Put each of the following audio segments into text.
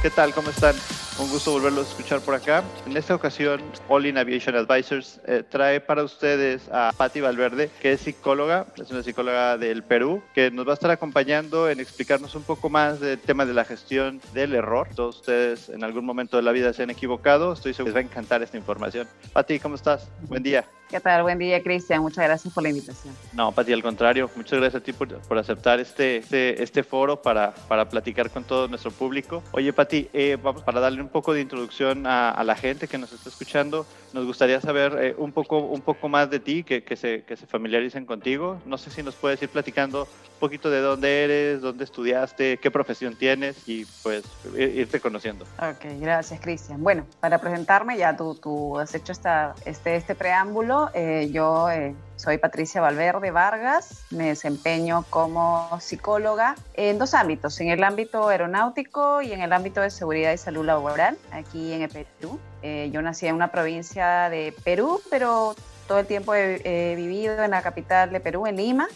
¿qué tal? ¿Cómo están? Un gusto volverlos a escuchar por acá. En esta ocasión, All in Aviation Advisors eh, trae para ustedes a Patti Valverde, que es psicóloga, es una psicóloga del Perú, que nos va a estar acompañando en explicarnos un poco más del tema de la gestión del error. Todos ustedes en algún momento de la vida se han equivocado, estoy seguro que les va a encantar esta información. Patti, ¿cómo estás? Buen día. ¿Qué tal? Buen día, Cristian. Muchas gracias por la invitación. No, Pati, al contrario. Muchas gracias a ti por, por aceptar este, este, este, foro para, para platicar con todo nuestro público. Oye, Pati, eh, vamos para darle un poco de introducción a, a, la gente que nos está escuchando. Nos gustaría saber eh, un, poco, un poco más de ti, que, que, se, que se familiaricen contigo. No sé si nos puedes ir platicando poquito de dónde eres, dónde estudiaste, qué profesión tienes y pues irte conociendo. Ok, gracias, Cristian. Bueno, para presentarme, ya tú, tú has hecho esta, este, este preámbulo eh, yo eh, soy Patricia Valverde Vargas, me desempeño como psicóloga en dos ámbitos, en el ámbito aeronáutico y en el ámbito de seguridad y salud laboral, aquí en el Perú. Eh, yo nací en una provincia de Perú, pero todo el tiempo he, vivido en la capital de Perú, en Lima.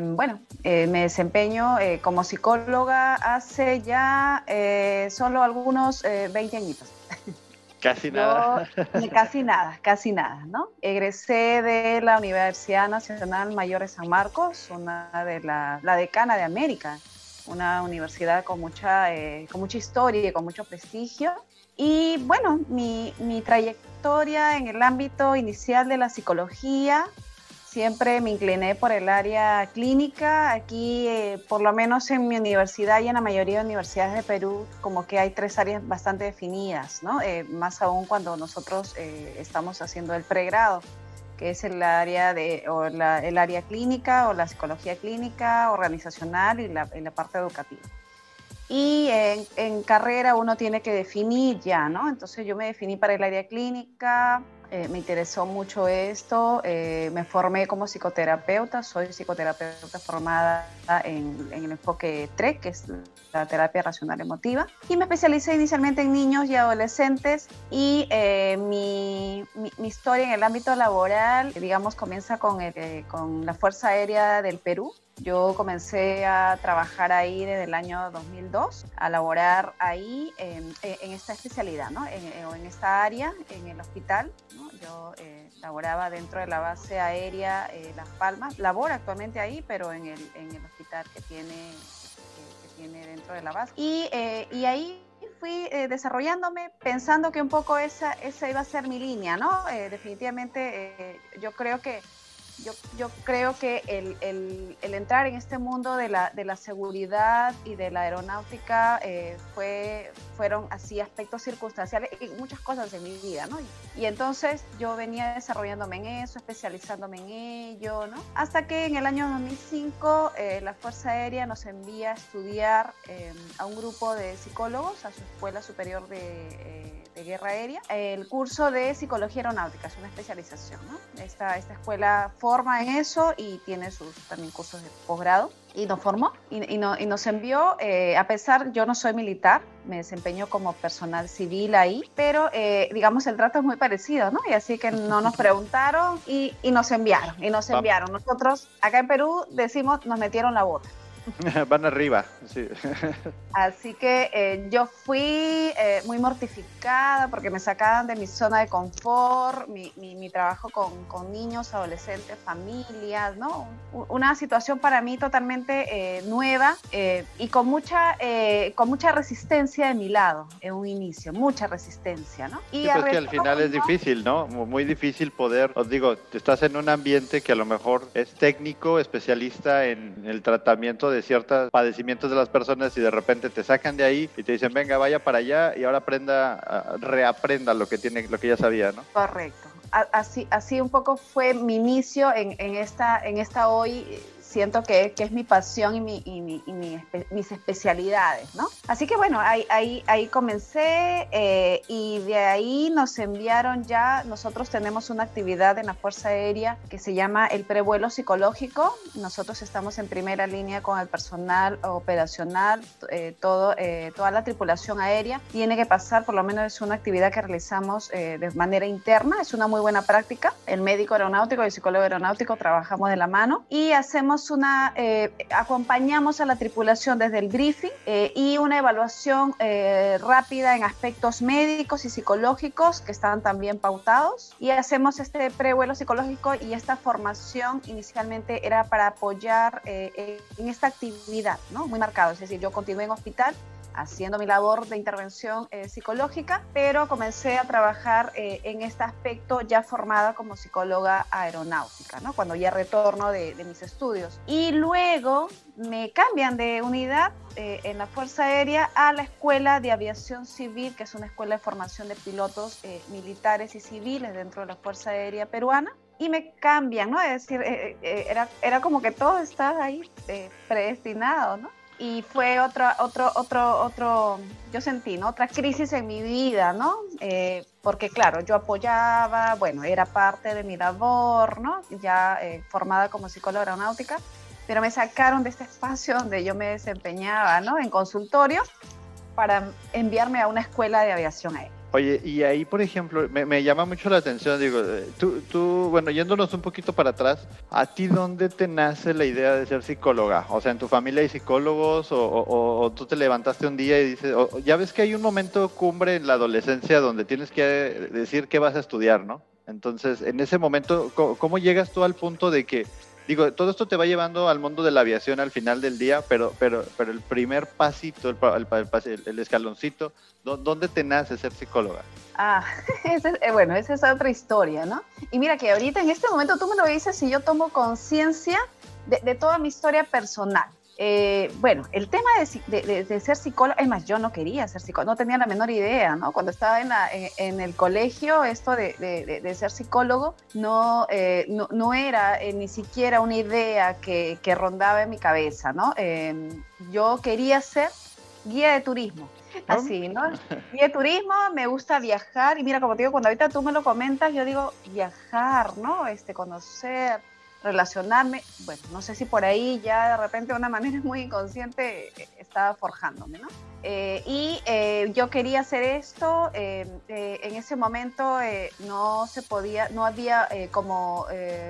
bueno, me desempeño como psicóloga hace ya solo algunos 20 añitos. Casi nada. casi nada, casi nada, ¿no? Egresé de la Universidad Nacional Mayor de San Marcos, una de la, la decana de América, una universidad con mucha, eh, con mucha historia y con mucho prestigio. Y bueno, mi, mi trayectoria en el ámbito inicial de la psicología siempre me incliné por el área clínica. Aquí, eh, por lo menos en mi universidad y en la mayoría de universidades de Perú, como que hay tres áreas bastante definidas, ¿no? Eh, más aún cuando nosotros eh, estamos haciendo el pregrado, que es el área, de, o la, el área clínica o la psicología clínica, organizacional y la, la parte educativa. Y en, en, carrera uno tiene que definir ya, ¿no? Entonces yo me definí para el área clínica, eh, me interesó mucho esto, eh, me formé como psicoterapeuta, soy psicoterapeuta formada en, en, el enfoque TREC, que es la terapia racional emotiva, y me especialicé inicialmente en niños y adolescentes y eh, mi, mi, historia en el ámbito laboral, digamos, comienza con, con la Fuerza Aérea del Perú, yo comencé a trabajar ahí desde el año 2002, a laborar ahí en, esta especialidad, ¿no? en, en, esta área, en el hospital. Yo eh, laboraba dentro de la base aérea eh, Las Palmas. Laboro actualmente ahí, pero en el, en el hospital que tiene, que tiene dentro de la base. Y, eh, y ahí fui eh, desarrollándome pensando que un poco esa, esa iba a ser mi línea, ¿no? Eh, definitivamente eh, yo creo que yo, yo creo que el, el, el, entrar en este mundo de la, de la seguridad y de la aeronáutica eh, fue, fueron así aspectos circunstanciales y muchas cosas en mi vida, ¿no? Y, y, entonces yo venía desarrollándome en eso, especializándome en ello, ¿no? Hasta que en el año 2005 eh, la Fuerza Aérea nos envía a estudiar eh, a un grupo de psicólogos a su Escuela Superior de eh, de guerra aérea, el curso de psicología aeronáutica, es una especialización, ¿no? Esta, esta escuela forma en eso y tiene sus también cursos de posgrado y nos formó y, y, no, y nos envió, eh, a pesar, yo no soy militar, me desempeño como personal civil ahí, pero eh, digamos el trato es muy parecido, ¿no? Y así que no nos preguntaron y, y nos enviaron, y nos enviaron. Nosotros acá en Perú decimos, nos metieron la bota. Van arriba, sí. Así que eh, yo fui eh, muy mortificada porque me sacaban de mi zona de confort, mi, mi, mi trabajo con, con, niños, adolescentes, familias, ¿no? Una situación para mí totalmente eh, nueva eh, y con mucha, eh, con mucha resistencia de mi lado en un inicio, mucha resistencia, ¿no? Y sí, pues que al final es difícil, ¿no? Muy difícil poder, os digo, estás en un ambiente que a lo mejor es técnico, especialista en el tratamiento de ciertos padecimientos de las personas y de repente te sacan de ahí y te dicen, venga, vaya para allá y ahora aprenda, reaprenda lo que tiene, lo que ya sabía, ¿no? Correcto. Así, así un poco fue mi inicio en, en esta, en esta hoy siento que, que, es mi pasión y, mi, y, mi, y mi, mis especialidades, ¿no? Así que bueno, ahí, ahí, ahí comencé eh, y de ahí nos enviaron ya, nosotros tenemos una actividad en la Fuerza Aérea que se llama el prevuelo psicológico. Nosotros estamos en primera línea con el personal operacional, eh, todo, eh, toda la tripulación aérea tiene que pasar, por lo menos es una actividad que realizamos eh, de manera interna, es una muy buena práctica. El médico aeronáutico y el psicólogo aeronáutico trabajamos de la mano y hacemos hacemos una, eh, acompañamos a la tripulación desde el briefing eh, y una evaluación eh, rápida en aspectos médicos y psicológicos que están también pautados y hacemos este prevuelo psicológico y esta formación inicialmente era para apoyar en esta actividad, ¿no? Muy marcado, es decir, yo continué en hospital haciendo mi labor de intervención eh, psicológica, pero comencé a trabajar eh, en este aspecto ya formada como psicóloga aeronáutica, ¿no? cuando ya retorno de, mis estudios. Y luego me cambian de unidad eh, en la Fuerza Aérea a la Escuela de Aviación Civil, que es una escuela de formación de pilotos militares y civiles dentro de la Fuerza Aérea Peruana y me cambian, ¿no? Es decir, era, era como que todo estaba ahí predestinado, ¿no? Y fue otra, otro, otro, otro, yo sentí, ¿no? Otra crisis en mi vida, ¿no? Eh, porque claro, yo apoyaba, bueno, era parte de mi labor, ¿no? Ya eh, formada como psicóloga aeronáutica, pero me sacaron de este espacio donde yo me desempeñaba, ¿no? En consultorio para enviarme a una escuela de aviación aérea. Oye, y ahí, por ejemplo, me, llama mucho la atención, digo, eh, tú, tú, bueno, yéndonos un poquito para atrás, ¿a ti dónde te nace la idea de ser psicóloga? O sea, ¿en tu familia hay psicólogos o, tú te levantaste un día y dices, ya ves que hay un momento cumbre en la adolescencia donde tienes que decir qué vas a estudiar, ¿no? Entonces, en ese momento, cómo llegas tú al punto de que digo, todo esto te va llevando al mundo de la aviación al final del día, pero, pero, pero el primer pasito, el, el, el escaloncito, ¿dónde te nace ser psicóloga? Ah, eh, bueno, esa es otra historia, ¿no? Y mira que ahorita en este momento tú me lo dices y yo tomo conciencia de, toda mi historia personal. Eh, bueno, el tema de, ser psicólogo, es más, yo no quería ser psicólogo, no tenía la menor idea, ¿no? Cuando estaba en, el colegio, esto de, ser psicólogo no, eh, no, era eh, ni siquiera una idea que, rondaba en mi cabeza, ¿no? Em, yo quería ser guía de turismo. Así, ¿no? Guía de turismo, me gusta viajar y mira, como te digo, cuando ahorita tú me lo comentas, yo digo viajar, ¿no? Este, conocer, relacionarme, bueno, no sé si por ahí ya de repente de una manera muy inconsciente eh, estaba forjándome, ¿no? Eh, y eh, yo quería hacer esto, en ese momento no se podía, no había como,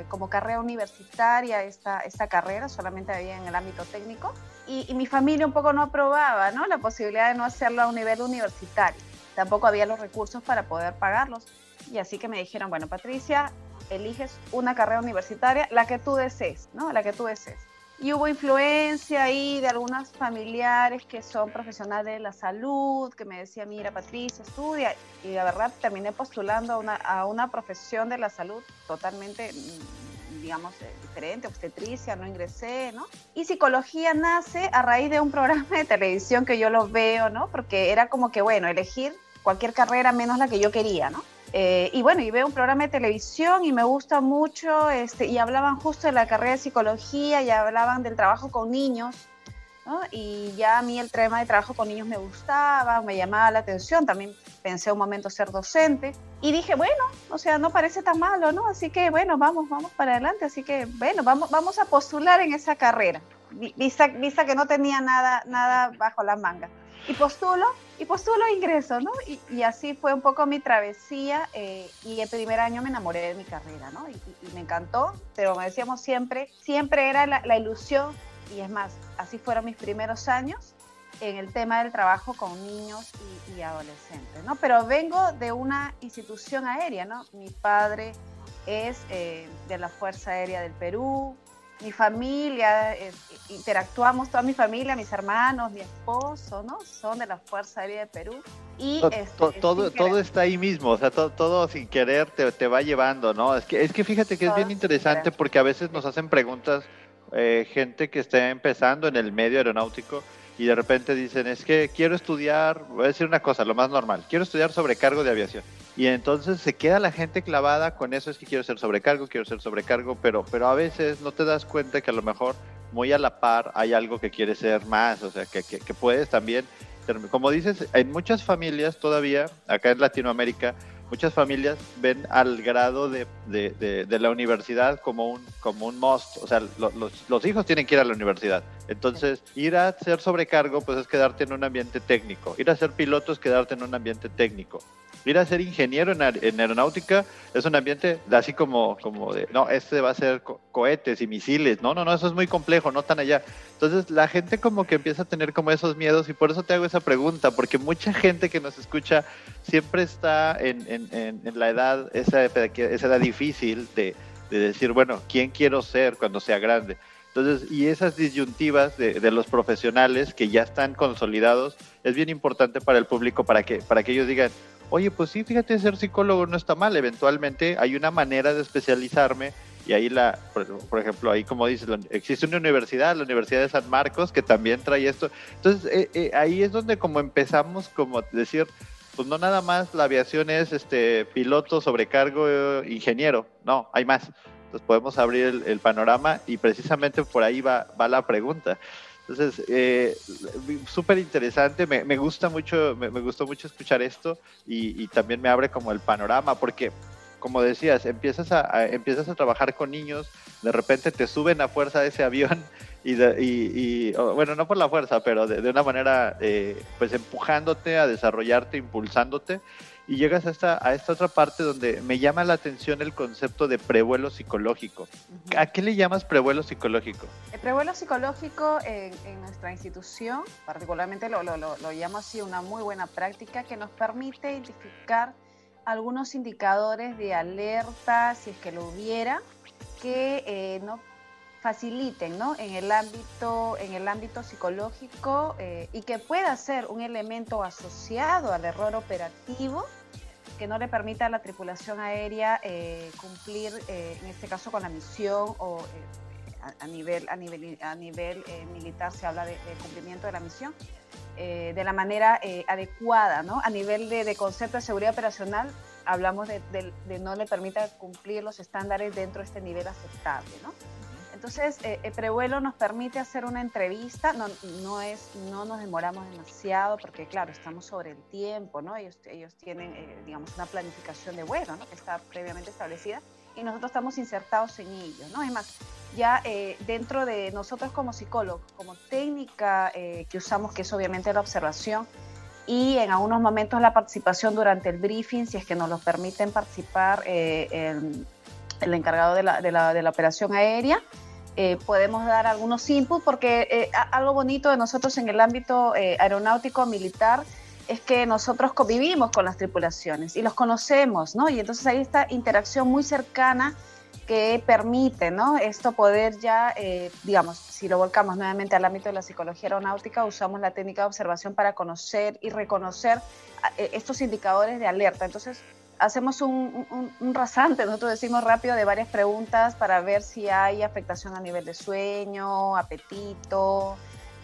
como carrera universitaria esta, esta carrera, solamente había en el ámbito técnico, y, y mi familia un poco no aprobaba, ¿no? La posibilidad de no hacerlo a un nivel universitario, tampoco había los recursos para poder pagarlos, y así que me dijeron, bueno, Patricia, eliges una carrera universitaria, la que tú desees, ¿no? La que tú desees. Y hubo influencia ahí de algunos familiares que son profesionales de la salud, que me decían, mira Patricia, estudia. Y la verdad terminé postulando a una, a una profesión de la salud totalmente, mm, digamos, eh, diferente, obstetricia, no ingresé, ¿no? Y psicología nace a raíz de un programa de televisión que yo lo veo, ¿no? Porque era como que, bueno, elegir cualquier carrera menos la que yo quería, ¿no? Eh, y bueno, y veo un programa de televisión y me gusta mucho, este, y hablaban justo de la carrera de psicología y hablaban del trabajo con niños, ¿no? Y ya a mí el tema de trabajo con niños me gustaba, me llamaba la atención, también pensé un momento ser docente y dije, bueno, o sea, no parece tan malo, ¿no? Así que bueno, vamos, vamos para adelante, así que bueno, vamos, vamos a postular en esa carrera, vista, vista que no tenía nada, nada bajo la manga y postulo, y postulo ingreso, ¿no? Y, así fue un poco mi travesía eh, y el primer año me enamoré de mi carrera, ¿no? Y, me encantó, pero me decíamos siempre, siempre era la, ilusión y es más, así fueron mis primeros años en el tema del trabajo con niños y, adolescentes, ¿no? Pero vengo de una institución aérea, ¿no? Mi padre es eh, de la Fuerza Aérea del Perú, mi familia, interactuamos toda mi familia, mis hermanos, mi esposo, ¿no? Son de la Fuerza Aérea de Perú. Y todo, este, todo, todo, está ahí mismo, o sea, todo, todo sin querer te, te, va llevando, ¿no? Es que, es que fíjate que es bien interesante porque a veces nos hacen preguntas eh, gente que está empezando en el medio aeronáutico y de repente dicen, es que quiero estudiar, voy a decir una cosa, lo más normal, quiero estudiar sobrecargo de aviación. Y entonces se queda la gente clavada con eso, es que quiero ser sobrecargo, quiero ser sobrecargo, pero, pero a veces no te das cuenta que a lo mejor muy a la par hay algo que quieres ser más, o sea, que, que, puedes también, como dices, en muchas familias todavía, acá en Latinoamérica, muchas familias ven al grado de, de, la universidad como un, como un must. O sea, los, los, hijos tienen que ir a la universidad. Entonces, ir a ser sobrecargo, pues es quedarte en un ambiente técnico. Ir a ser piloto es quedarte en un ambiente técnico. Ir a ser ingeniero en, aeronáutica es un ambiente así como, como de, no, este va a ser cohetes y misiles, no, no, no, eso es muy complejo, no tan allá. Entonces la gente como que empieza a tener como esos miedos y por eso te hago esa pregunta, porque mucha gente que nos escucha siempre está en, en, en la edad, esa, esa edad difícil de, de decir, bueno, ¿quién quiero ser cuando sea grande? Entonces, y esas disyuntivas de, de, los profesionales que ya están consolidados es bien importante para el público para que, para que ellos digan, oye, pues sí, fíjate, ser psicólogo no está mal, eventualmente hay una manera de especializarme y ahí la, por, ejemplo, ahí como dices, existe una universidad, la Universidad de San Marcos, que también trae esto. Entonces, eh, eh, ahí es donde como empezamos como decir, pues no nada más la aviación es este piloto, sobrecargo, ingeniero, no, hay más. Entonces podemos abrir el, panorama y precisamente por ahí va, va la pregunta. Entonces, eh, súper interesante, me, gusta mucho, me, gustó mucho escuchar esto y, y, también me abre como el panorama, porque como decías, empiezas a, empiezas a trabajar con niños, de repente te suben a fuerza de ese avión y, y, bueno, no por la fuerza, pero de, una manera, eh, pues empujándote a desarrollarte, impulsándote y llegas a esta, a esta otra parte donde me llama la atención el concepto de prevuelo psicológico. ¿A qué le llamas prevuelo psicológico? El prevuelo psicológico en, nuestra institución, particularmente lo, lo, lo, lo llamo así una muy buena práctica que nos permite identificar algunos indicadores de alerta, si es que lo hubiera, que eh, no faciliten ¿no? En, el ámbito, en el ámbito psicológico eh, y que pueda ser un elemento asociado al error operativo que no le permita a la tripulación aérea eh, cumplir, en este caso, con la misión o a, nivel, a nivel, a nivel militar se habla de, cumplimiento de la misión, de la manera adecuada, ¿no? A nivel de, concepto de seguridad operacional, hablamos de, de, no le permita cumplir los estándares dentro de este nivel aceptable, ¿no? Entonces, eh, el prevuelo nos permite hacer una entrevista, no, no, es, no nos demoramos demasiado porque, claro, estamos sobre el tiempo, ¿no? Ellos, ellos tienen, eh, digamos, una planificación de vuelo, ¿no? Que está previamente establecida y nosotros estamos insertados en ello, ¿no? Es más, ya eh, dentro de nosotros como psicólogos, como técnica que usamos, que es obviamente la observación, y en algunos momentos la participación durante el briefing, si es que nos lo permiten participar el, el, encargado de la, de la, de la operación aérea, eh, podemos dar algunos inputs, porque eh, algo bonito de nosotros en el ámbito eh, aeronáutico militar es que nosotros convivimos con las tripulaciones y los conocemos, ¿no? Y entonces hay esta interacción muy cercana que permite, ¿no? Esto poder ya, digamos, si lo volcamos nuevamente al ámbito de la psicología aeronáutica, usamos la técnica de observación para conocer y reconocer estos indicadores de alerta. Entonces, hacemos un, rasante, nosotros decimos rápido de varias preguntas para ver si hay afectación a nivel de sueño, apetito,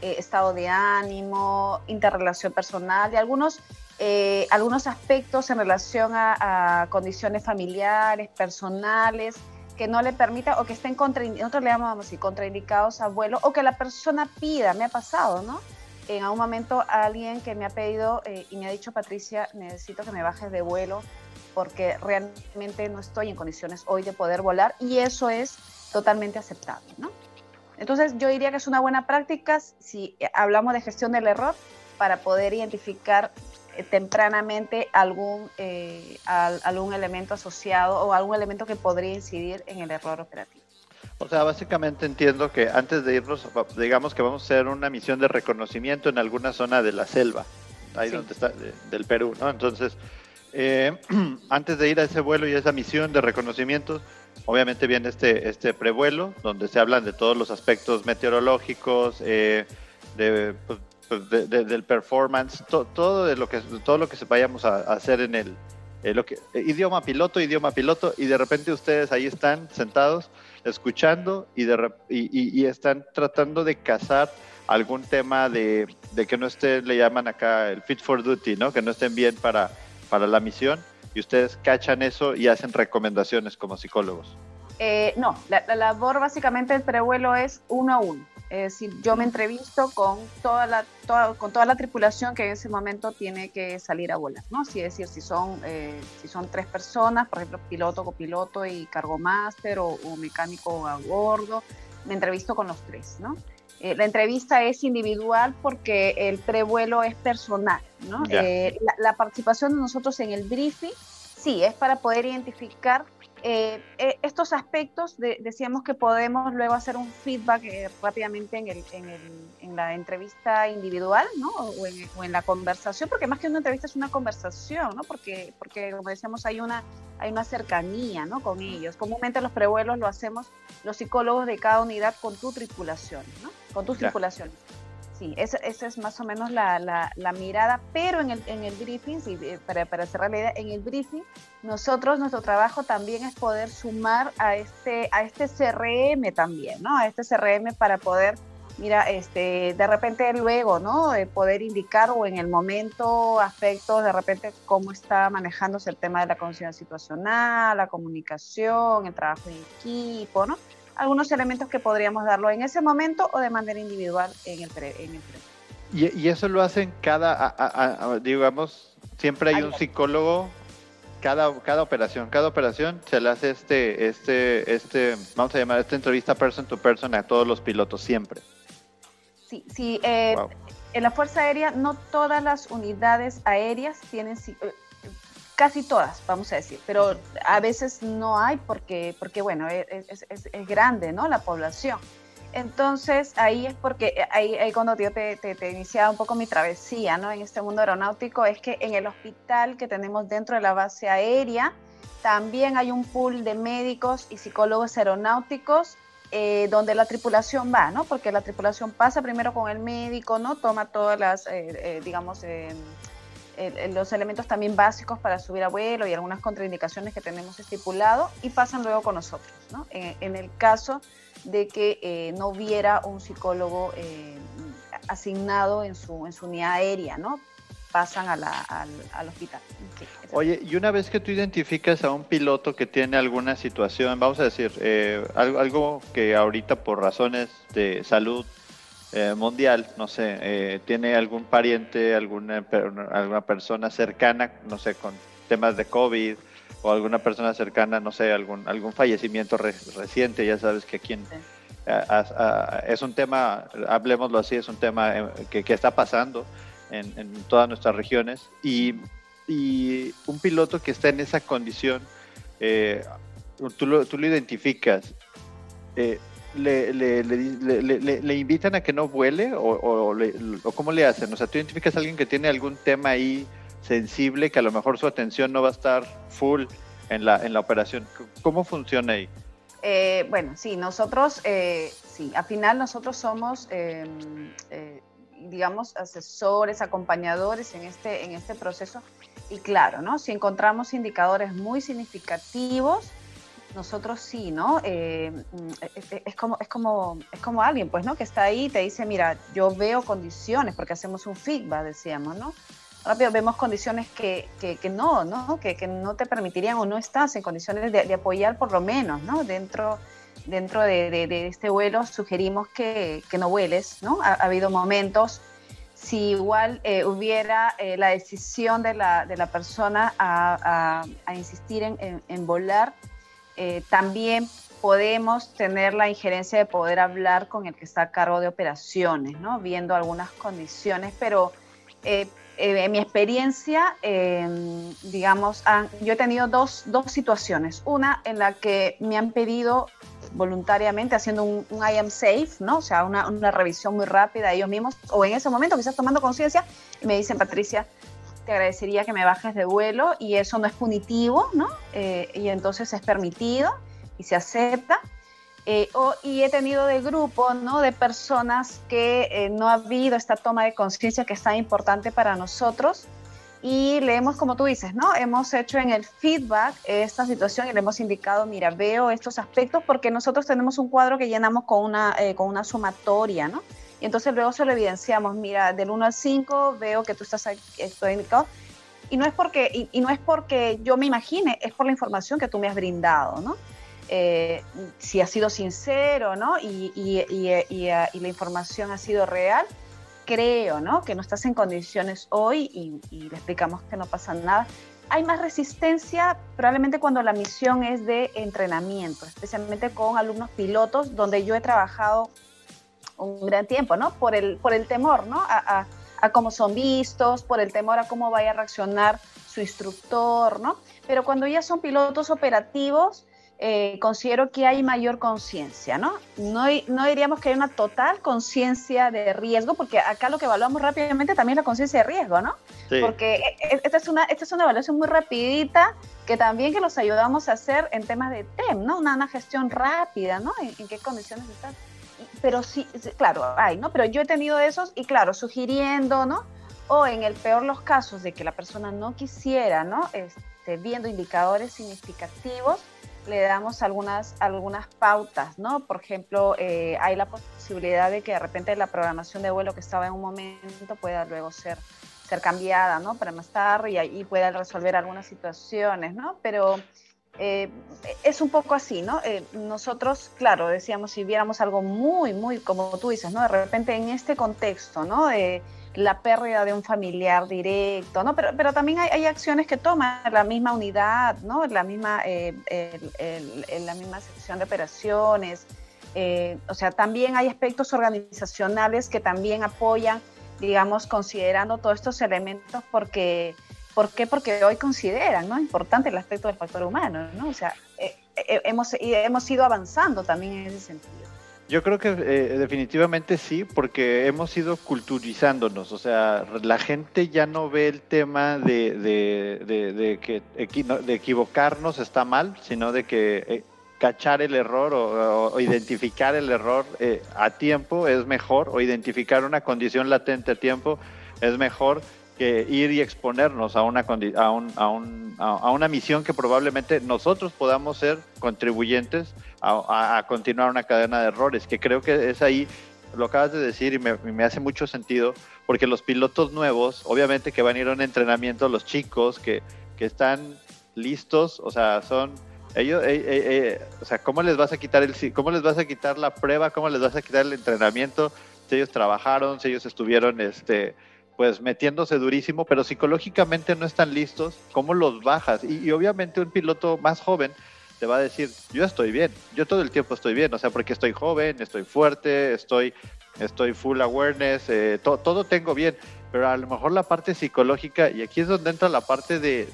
eh, estado de ánimo, interrelación personal y algunos, eh, algunos aspectos en relación a, condiciones familiares, personales, que no le permita o que estén contra, nosotros le llamamos así, contraindicados a vuelo o que la persona pida, me ha pasado, ¿no? En algún momento alguien que me ha pedido eh, y me ha dicho, Patricia, necesito que me bajes de vuelo porque realmente no estoy en condiciones hoy de poder volar y eso es totalmente aceptable, ¿no? Entonces yo diría que es una buena práctica si hablamos de gestión del error para poder identificar eh, tempranamente algún, eh, algún elemento asociado o algún elemento que podría incidir en el error operativo. O sea, básicamente entiendo que antes de irnos, digamos que vamos a hacer una misión de reconocimiento en alguna zona de la selva, ahí donde está, del Perú, ¿no? Entonces, eh, antes de ir a ese vuelo y a esa misión de reconocimientos, obviamente viene este, este prevuelo, donde se hablan de todos los aspectos meteorológicos, eh, pues, pues, de, del performance, todo, de lo que, todo lo que vayamos a, hacer en el eh, idioma piloto, idioma piloto, y de repente ustedes ahí están sentados escuchando y, de, y, y, están tratando de cazar algún tema de, de que no estén, le llaman acá el fit for duty, ¿no? que no estén bien para para la misión y ustedes cachan eso y hacen recomendaciones como psicólogos. Eh, no, la, labor básicamente del prevuelo es uno a uno. Es decir, yo me entrevisto con toda la, con toda la tripulación que en ese momento tiene que salir a volar, ¿no? es decir, si son, eh, si son tres personas, por ejemplo, piloto, copiloto y cargo máster o, o, mecánico a bordo, me entrevisto con los tres, ¿no? Eh, la entrevista es individual porque el prevuelo es personal, ¿no? Eh, la, la, participación de nosotros en el briefing, sí, es para poder identificar eh, eh, estos aspectos decíamos que podemos luego hacer un feedback eh, rápidamente en, el, en, el, en, la entrevista individual, ¿no? O en, o en, la conversación, porque más que una entrevista es una conversación, ¿no? Porque, porque como decíamos, hay una, hay una cercanía, ¿no? Con ellos. Comúnmente los prevuelos lo hacemos los psicólogos de cada unidad con tu tripulación, ¿no? Con tus tripulaciones. Sí, esa, es más o menos la, la, mirada, pero en el, en el briefing, sí, eh, para, para, cerrar la idea, en el briefing, nosotros, nuestro trabajo también es poder sumar a este, a este CRM también, ¿no? A este CRM para poder, mira, este, de repente luego, ¿no? Eh, poder indicar o en el momento aspectos, de repente, cómo está manejándose el tema de la conciencia situacional, la comunicación, el trabajo en equipo, ¿no? Algunos elementos que podríamos darlo en ese momento o de manera individual en el pre. En el Y, eso lo hacen cada, digamos, siempre hay un psicólogo cada, cada operación, cada operación se le hace este, este, este, vamos a llamar esta entrevista person to person a todos los pilotos siempre. Sí, sí. Eh, en la Fuerza Aérea no todas las unidades aéreas tienen eh, casi todas, vamos a decir, pero a veces no hay porque, porque bueno, e, e, es, es, es grande, ¿no? La población. Entonces, ahí es porque, eh, ahí, ahí cuando yo te, te, te, iniciaba un poco mi travesía, ¿no? En este mundo aeronáutico, es que en el hospital que tenemos dentro de la base aérea, también hay un pool de médicos y psicólogos aeronáuticos eh, donde la tripulación va, ¿no? Porque la tripulación pasa primero con el médico, ¿no? Toma todas las, eh, eh digamos, eh, los elementos también básicos para subir a vuelo y algunas contraindicaciones que tenemos estipulado y pasan luego con nosotros. ¿no? En, el caso de que eh, no hubiera un psicólogo eh, asignado en su, en su unidad aérea, ¿no? pasan a la, al, al, hospital. Oye, y una vez que tú identificas a un piloto que tiene alguna situación, vamos a decir, eh, algo, algo que ahorita por razones de salud eh, mundial, no sé, eh, tiene algún pariente, alguna, alguna persona cercana, no sé, con temas de COVID o alguna persona cercana, no sé, algún, algún fallecimiento reciente, ya sabes que aquí es un tema, hablemoslo así, es un tema eh, que, que está pasando en, en, todas nuestras regiones y, y, un piloto que está en esa condición, tú, lo, tú lo identificas. Eh, le, le, le, le, invitan a que no vuele o, o, o, cómo le hacen? O sea, tú identificas a alguien que tiene algún tema ahí sensible que a lo mejor su atención no va a estar full en la, en la operación. ¿Cómo funciona ahí? Eh, bueno, sí, nosotros, eh, sí, al final nosotros somos, eh, digamos, asesores, acompañadores en este, en este proceso. Y claro, ¿no? Si encontramos indicadores muy significativos, nosotros sí, ¿no? Eh, mm, es, como, es, como, es como alguien, pues, ¿no? Que está ahí y te dice, mira, yo veo condiciones, porque hacemos un feedback, decíamos, ¿no? Rápido vemos condiciones que, que, que no, ¿no? Que, que, no te permitirían o no estás en condiciones de, de apoyar por lo menos, ¿no? Dentro, dentro de, de, de este vuelo sugerimos que, no vueles, ¿no? Ha, ha, habido momentos, si igual eh, hubiera eh, la decisión de la, de la persona a, a, a insistir en, en, en volar, eh, también podemos tener la injerencia de poder hablar con el que está a cargo de operaciones, ¿no? viendo algunas condiciones, pero eh, eh, en mi experiencia, em, digamos, han, yo he tenido dos, dos, situaciones. Una en la que me han pedido voluntariamente haciendo un, I am safe, ¿no? O sea, una, una, revisión muy rápida ellos mismos, o en ese momento quizás tomando conciencia, y me dicen, Patricia, te agradecería que me bajes de vuelo y eso no es punitivo, ¿no? Eh, y entonces es permitido y se acepta. Eh, o, y he tenido de grupo, ¿no? De personas que eh, no ha habido esta toma de conciencia que es tan importante para nosotros y le hemos, como tú dices, ¿no? Hemos hecho en el feedback esta situación y le hemos indicado, mira, veo estos aspectos porque nosotros tenemos un cuadro que llenamos con una, eh, con una sumatoria, ¿no? Entonces luego se lo evidenciamos, mira, del 1 al 5 veo que tú estás estoy indicado. Y no, es porque, y, y, no es porque yo me imagine, es por la información que tú me has brindado, ¿no? Eh, si has sido sincero, ¿no? Y, y, la información ha sido real, creo, ¿no? Que no estás en condiciones hoy y, le explicamos que no pasa nada. Hay más resistencia probablemente cuando la misión es de entrenamiento, especialmente con alumnos pilotos, donde yo he trabajado un gran tiempo, ¿no? Por el, por el temor, ¿no? A, a, cómo son vistos, por el temor a cómo vaya a reaccionar su instructor, ¿no? Pero cuando ya son pilotos operativos, eh, considero que hay mayor conciencia, ¿no? ¿no? No diríamos que hay una total conciencia de riesgo, porque acá lo que evaluamos rápidamente también es la conciencia de riesgo, ¿no? Porque e, e, esta es, una, esta es una evaluación muy rapidita que también que los ayudamos a hacer en temas de TEM, ¿no? Una, una gestión rápida, ¿no? ¿En, qué condiciones están? Pero sí, claro, hay, ¿no? Pero yo he tenido esos y claro, sugiriendo, ¿no? O en el peor los casos de que la persona no quisiera, ¿no? Este, viendo indicadores significativos, le damos algunas, algunas pautas, ¿no? Por ejemplo, eh, hay la posibilidad de que de repente la programación de vuelo que estaba en un momento pueda luego ser, ser cambiada, ¿no? Para más tarde y ahí pueda resolver algunas situaciones, ¿no? Pero eh, es un poco así, ¿no? Eh, nosotros, claro, decíamos, si viéramos algo muy, muy, como tú dices, ¿no? De repente en este contexto, ¿no? la pérdida de un familiar directo, ¿no? Pero, pero también hay, acciones que toma la misma unidad, ¿no? La misma, eh, la misma sección de operaciones. O sea, también hay aspectos organizacionales que también apoyan, digamos, considerando todos estos elementos porque, ¿por qué? Porque hoy consideran, ¿no? Importante el aspecto del factor humano, ¿no? O sea, eh, hemos, hemos ido avanzando también en ese sentido. Yo creo que eh, definitivamente sí, porque hemos ido culturizándonos, o sea, la gente ya no ve el tema de, que de equivocarnos está mal, sino de que eh, cachar el error o, identificar el error eh, a tiempo es mejor, o identificar una condición latente a tiempo es mejor que ir y exponernos a una, a, un, a, un, a una misión que probablemente nosotros podamos ser contribuyentes a, continuar una cadena de errores, que creo que es ahí, lo acabas de decir y me, me, hace mucho sentido, porque los pilotos nuevos, obviamente que van a ir a un entrenamiento, los chicos que, que están listos, o sea, son ellos, eh, eh, eh, o sea, ¿cómo les vas a quitar el, cómo les vas a quitar la prueba, cómo les vas a quitar el entrenamiento? Si ellos trabajaron, si ellos estuvieron, este, pues metiéndose durísimo, pero psicológicamente no están listos, ¿cómo los bajas? Y, obviamente un piloto más joven te va a decir, yo estoy bien, yo todo el tiempo estoy bien, o sea, porque estoy joven, estoy fuerte, estoy, estoy full awareness, eh, todo tengo bien, pero a lo mejor la parte psicológica, y aquí es donde entra la parte de,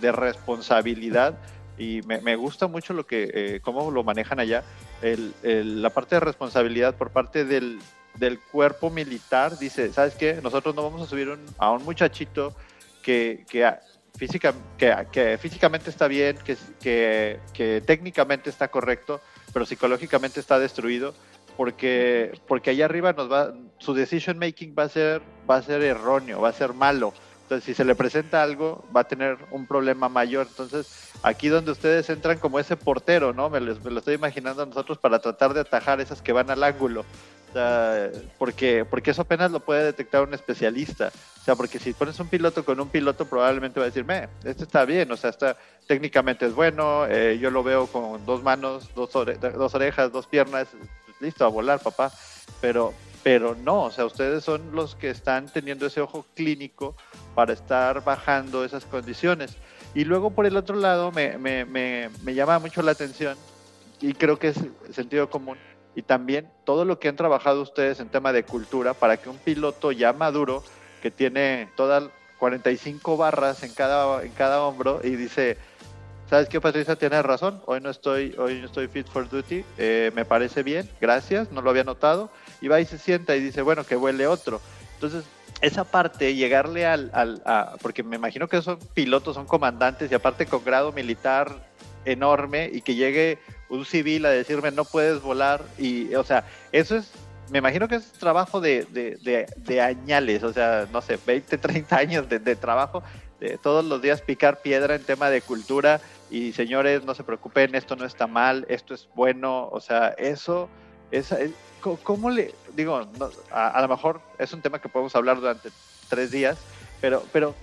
de, responsabilidad, y me, gusta mucho lo que, eh, cómo lo manejan allá, el, la parte de responsabilidad por parte del, del cuerpo militar dice, ¿sabes qué? Nosotros no vamos a subir a un muchachito que, que, física, que, físicamente está bien, que, que, técnicamente está correcto, pero psicológicamente está destruido, porque, porque allá arriba nos va, su decision making va a ser, va a ser erróneo, va a ser malo. Entonces, si se le presenta algo, va a tener un problema mayor. Entonces, aquí donde ustedes entran como ese portero, ¿no? Me, me lo estoy imaginando a nosotros para tratar de atajar esas que van al ángulo porque, porque eso apenas lo puede detectar un especialista. O sea, porque si pones un piloto con un piloto, probablemente va a decir, me, este está bien, o sea, está, técnicamente es bueno, eh, yo lo veo con dos manos, dos, dos orejas, dos piernas, listo a volar, papá. Pero, pero no, o sea, ustedes son los que están teniendo ese ojo clínico para estar bajando esas condiciones. Y luego por el otro lado me, me, me, me llama mucho la atención y creo que es sentido común y también todo lo que han trabajado ustedes en tema de cultura para que un piloto ya maduro, que tiene todas 45 barras en cada, en cada hombro y dice, ¿sabes qué Patricia? Tienes razón, hoy no estoy, hoy no estoy fit for duty, eh, me parece bien, gracias, no lo había notado, y va y se sienta y dice, bueno, que huele otro. Entonces, esa parte, llegarle al, al porque me imagino que son pilotos, son comandantes y aparte con grado militar enorme y que llegue un civil a decirme no puedes volar y, o sea, eso es, me imagino que es trabajo de, de, de, añales, o sea, no sé, 20, 30 años de, trabajo, de todos los días picar piedra en tema de cultura y señores, no se preocupen, esto no está mal, esto es bueno, o sea, eso, es, ¿cómo le, digo, a, a, lo mejor es un tema que podemos hablar durante tres días, pero, pero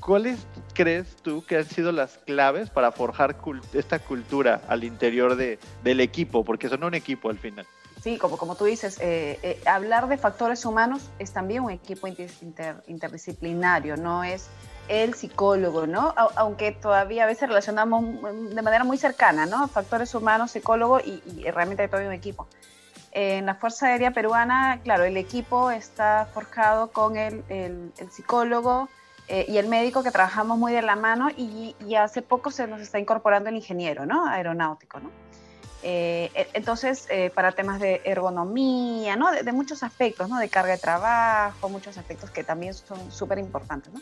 ¿Cuáles crees tú que han sido las claves para forjar esta cultura al interior de, del equipo? Porque son un equipo al final. Sí, como, como tú dices, eh, eh, hablar de factores humanos es también un equipo interdisciplinario, no es el psicólogo, ¿no? aunque todavía a veces relacionamos de manera muy cercana, ¿no? Factores humanos, psicólogo y, y realmente hay todo un equipo. En la Fuerza Aérea Peruana, claro, el equipo está forjado con el, el, psicólogo eh, y el médico que trabajamos muy de la mano y, y, hace poco se nos está incorporando el ingeniero ¿no? aeronáutico. ¿no? Eh, e, entonces, eh, para temas de ergonomía, ¿no? De, muchos aspectos, ¿no? De carga de trabajo, muchos aspectos que también son súper importantes, ¿no?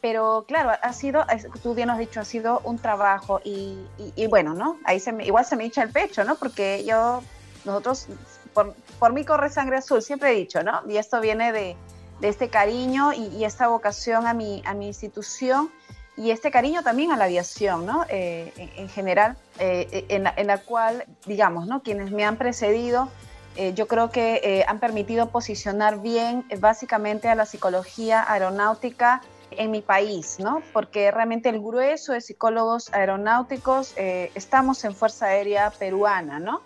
Pero claro, ha sido, tú bien has dicho, ha sido un trabajo y, y, bueno, ¿no? Ahí se me, igual se me echa el pecho, ¿no? Porque yo, nosotros, por, por mí corre sangre azul, siempre he dicho, ¿no? Y esto viene de, de este cariño y, esta vocación a mi, a mi institución y este cariño también a la aviación, ¿no? Eh, en, general, eh, en, la, en, la, cual, digamos, ¿no? Quienes me han precedido, eh, yo creo que han permitido posicionar bien básicamente a la psicología aeronáutica en mi país, ¿no? Porque realmente el grueso de psicólogos aeronáuticos estamos en Fuerza Aérea Peruana, ¿no?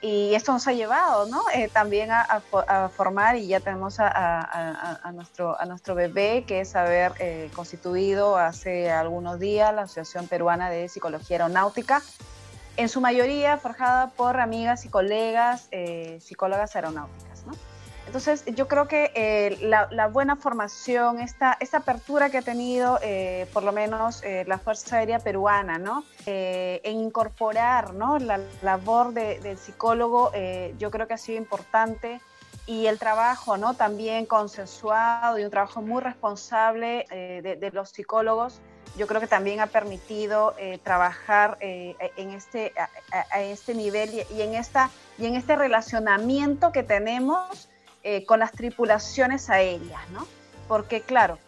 Y esto nos ha llevado ¿no? Eh, también a, formar y ya tenemos a, nuestro, a nuestro bebé que es haber eh, constituido hace algunos días la Asociación Peruana de Psicología Aeronáutica, en su mayoría forjada por amigas y colegas eh, psicólogas aeronáuticas. ¿no? Entonces, yo creo que eh, la, buena formación, esta, esta apertura que ha tenido, eh, por lo menos, eh, la Fuerza Aérea Peruana, ¿no? en incorporar ¿no? la labor del psicólogo, yo creo que ha sido importante. Y el trabajo, ¿no? También consensuado y un trabajo muy responsable de, los psicólogos, yo creo que también ha permitido trabajar en este, a, este nivel y, y, en esta, y en este relacionamiento que tenemos eh, con las tripulaciones aéreas, ¿no? Porque claro,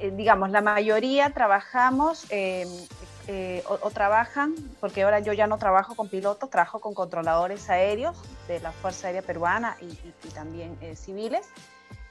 eh, digamos, la mayoría trabajamos eh, o, trabajan, porque ahora yo ya no trabajo con pilotos, trabajo con controladores aéreos de la Fuerza Aérea Peruana y, también civiles.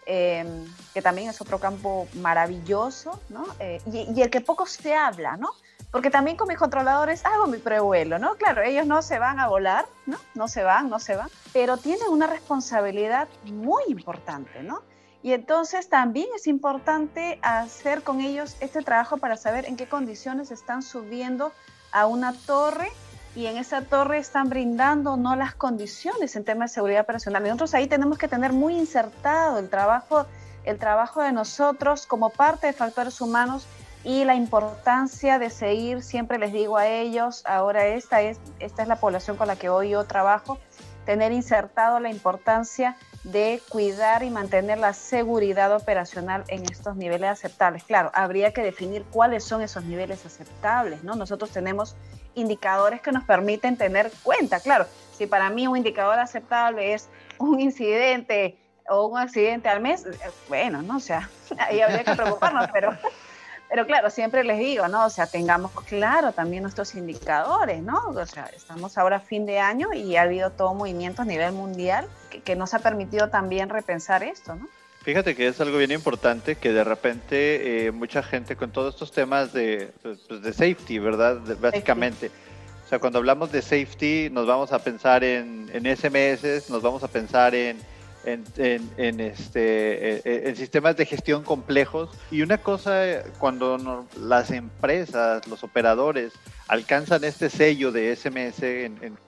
que también es otro campo maravilloso, ¿no? Y, y, el que poco se habla, ¿no? Porque también con mis controladores hago mi prevuelo, ¿no? Claro, ellos no se van a volar, ¿no? No se van, no se van, pero tienen una responsabilidad muy importante, ¿no? Y entonces también es importante hacer con ellos este trabajo para saber en qué condiciones están subiendo a una torre y en esa torre están brindando no las condiciones en temas de seguridad operacional. Nosotros ahí tenemos que tener muy insertado el trabajo, el trabajo de nosotros como parte de factores humanos y la importancia de seguir, siempre les digo a ellos, ahora esta es, esta es la población con la que hoy yo trabajo, tener insertado la importancia de cuidar y mantener la seguridad operacional en estos niveles aceptables. Claro, habría que definir cuáles son esos niveles aceptables, ¿no? Nosotros tenemos indicadores que nos permiten tener cuenta, claro, si para mí un indicador aceptable es un incidente o un accidente al mes, eh, bueno, no, o sea, ahí habría que preocuparnos, pero pero claro, siempre les digo, ¿no? O sea, tengamos claro también nuestros indicadores, ¿no? O sea, estamos ahora a fin de año y ha habido todo movimiento a nivel mundial que, nos ha permitido también repensar esto, ¿no? Fíjate que es algo bien importante que de repente eh, mucha gente con todos estos temas de, pues, pues, de safety, ¿verdad? básicamente. O sea, cuando hablamos de safety nos vamos a pensar en, en SMS, nos vamos a pensar en en, en, este, eh, eh, en sistemas de gestión complejos. Y una cosa, cuando las empresas, los operadores, alcanzan este sello de SMS,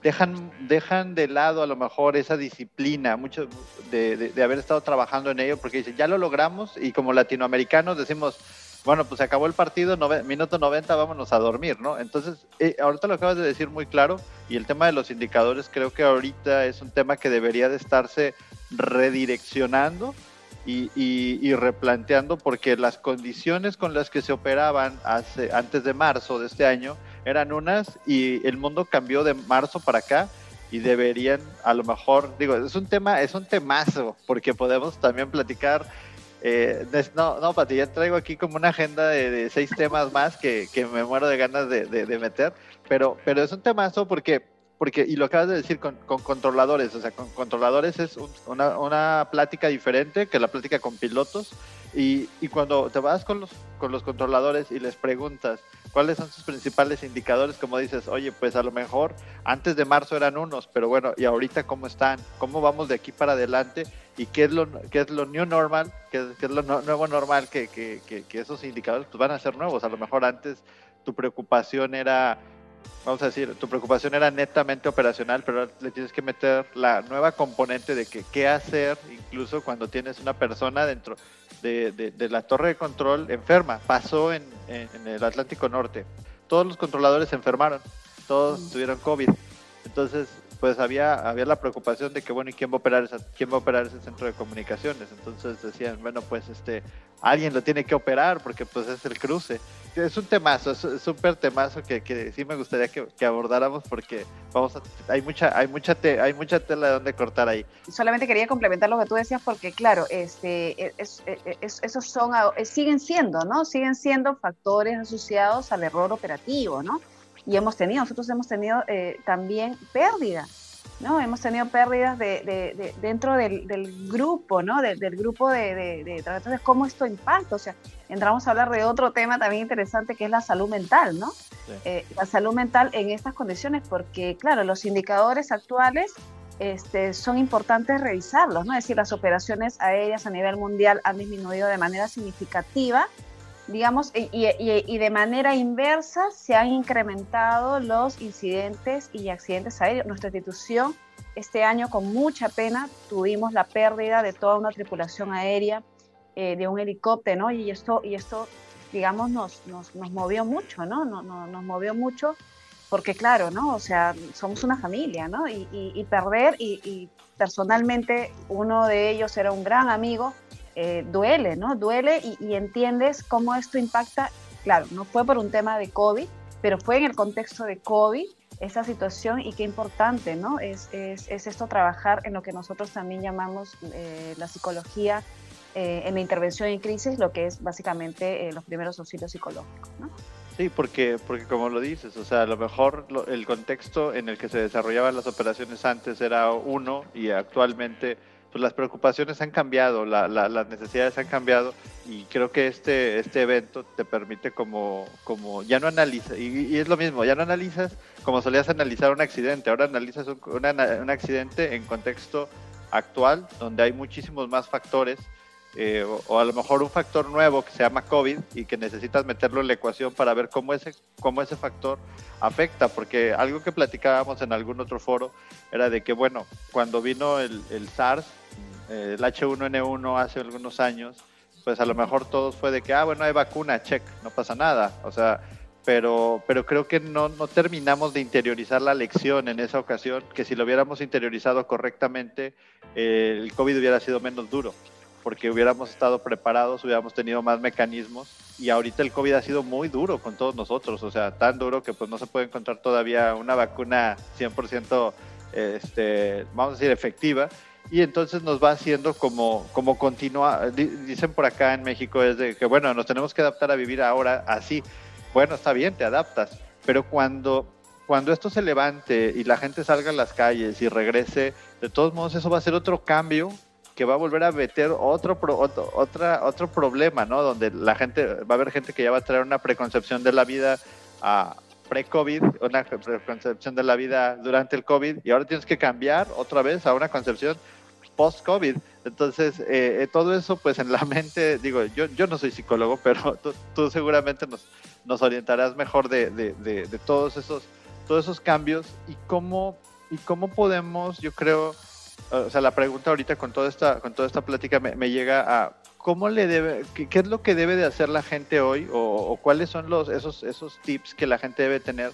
dejan, dejan de lado a lo mejor esa disciplina, mucho de, de, haber estado trabajando en ello, porque dicen, ya lo logramos y como latinoamericanos decimos, bueno, pues se acabó el partido, minuto 90, vámonos a dormir, ¿no? Entonces, eh, ahorita lo acabas de decir muy claro y el tema de los indicadores creo que ahorita es un tema que debería de estarse redireccionando y, replanteando porque las condiciones con las que se operaban hace, antes de marzo de este año eran unas y el mundo cambió de marzo para acá y deberían a lo mejor, digo, es un tema, es un temazo porque podemos también platicar eh, no, no, Pati, ya traigo aquí como una agenda de, seis temas más que, me muero de ganas de, meter, pero, pero es un temazo porque, porque, y lo acabas de decir con, controladores, o sea, con controladores es una, una, plática diferente que la plática con pilotos, y, y, cuando te vas con los, con los controladores y les preguntas cuáles son sus principales indicadores, como dices, oye, pues a lo mejor antes de marzo eran unos, pero bueno, ¿y ahorita cómo están? ¿Cómo vamos de aquí para adelante? ¿Y qué es lo, qué es lo new normal? ¿Qué, es lo nuevo normal? Que, que, que, esos indicadores pues, van a ser nuevos. A lo mejor antes tu preocupación era vamos a decir, tu preocupación era netamente operacional, pero le tienes que meter la nueva componente de que qué hacer incluso cuando tienes una persona dentro de, la torre de control enferma. Pasó en, en, el Atlántico Norte. Todos los controladores se enfermaron, todos tuvieron COVID. Entonces, pues había, había la preocupación de que, bueno, ¿y quién va a operar esa, quién va a operar ese centro de comunicaciones? Entonces decían, bueno, pues este, alguien lo tiene que operar porque pues es el cruce. Es un temazo, es súper temazo que, sí me gustaría que, abordáramos porque vamos a, hay mucha, hay mucha hay mucha tela de donde cortar ahí. Solamente quería complementar lo que tú decías porque claro, este, es, esos son, siguen siendo, ¿no? Siguen siendo factores asociados al error operativo, ¿no? y hemos tenido, nosotros hemos tenido eh, también pérdidas, ¿no? Hemos tenido pérdidas de, de, dentro del, del, grupo, ¿no? del grupo de, de, cómo esto impacta, o sea, entramos a hablar de otro tema también interesante que es la salud mental, ¿no? Eh, la salud mental en estas condiciones, porque claro, los indicadores actuales este, son importantes revisarlos, ¿no? Es decir, las operaciones aéreas a nivel mundial han disminuido de manera significativa digamos, y, de manera inversa se han incrementado los incidentes y accidentes aéreos. Nuestra institución este año con mucha pena tuvimos la pérdida de toda una tripulación aérea, eh, de un helicóptero, ¿no? Y esto, y esto digamos, nos, nos, nos movió mucho, ¿no? Nos, nos, movió mucho porque claro, ¿no? O sea, somos una familia, ¿no? Y, y perder, y personalmente uno de ellos era un gran amigo, eh, duele, ¿no? Duele y, entiendes cómo esto impacta. Claro, no fue por un tema de COVID, pero fue en el contexto de COVID esa situación y qué importante, ¿no? Es, es, es esto trabajar en lo que nosotros también llamamos eh, la psicología eh, en la intervención en crisis, lo que es básicamente los primeros auxilios psicológicos, ¿no? Sí, porque, porque como lo dices, o sea, a lo mejor el contexto en el que se desarrollaban las operaciones antes era uno y actualmente pues las preocupaciones han cambiado, la, las necesidades han cambiado y creo que este, este evento te permite como, como ya no analizas, y, es lo mismo, ya no analizas como solías analizar un accidente, ahora analizas un accidente en contexto actual, donde hay muchísimos más factores, eh, o, a lo mejor un factor nuevo que se llama COVID y que necesitas meterlo en la ecuación para ver cómo ese, cómo ese factor afecta, porque algo que platicábamos en algún otro foro era de que, bueno, cuando vino el, SARS, el H1N1 hace algunos años, pues a lo mejor todos fue de que, ah, bueno, hay vacuna, check, no pasa nada. O sea, pero, pero creo que no, no terminamos de interiorizar la lección en esa ocasión, que si lo hubiéramos interiorizado correctamente, el COVID hubiera sido menos duro, porque hubiéramos estado preparados, hubiéramos tenido más mecanismos, y ahorita el COVID ha sido muy duro con todos nosotros, o sea, tan duro que pues no se puede encontrar todavía una vacuna 100%, este, vamos a decir, efectiva, y entonces nos va haciendo como, como continúa, dicen por acá en México, es de que, bueno, nos tenemos que adaptar a vivir ahora así. Bueno, está bien, te adaptas, pero cuando, cuando esto se levante y la gente salga a las calles y regrese, de todos modos eso va a ser otro cambio que va a volver a meter otro, otro, otra, otro problema, ¿no? Donde la gente, va a haber gente que ya va a traer una preconcepción de la vida a pre-COVID, una preconcepción de la vida durante el COVID, y ahora tienes que cambiar otra vez a una concepción post-COVID. Entonces, eh, eh, todo eso, pues en la mente, digo, yo, yo no soy psicólogo, pero tú, seguramente nos, nos orientarás mejor de, de, de, todos, esos, todos esos cambios y cómo, y cómo podemos, yo creo, o sea, la pregunta ahorita con toda esta, con toda esta plática me, llega a cómo le debe, qué, es lo que debe de hacer la gente hoy o, cuáles son los, esos, esos tips que la gente debe tener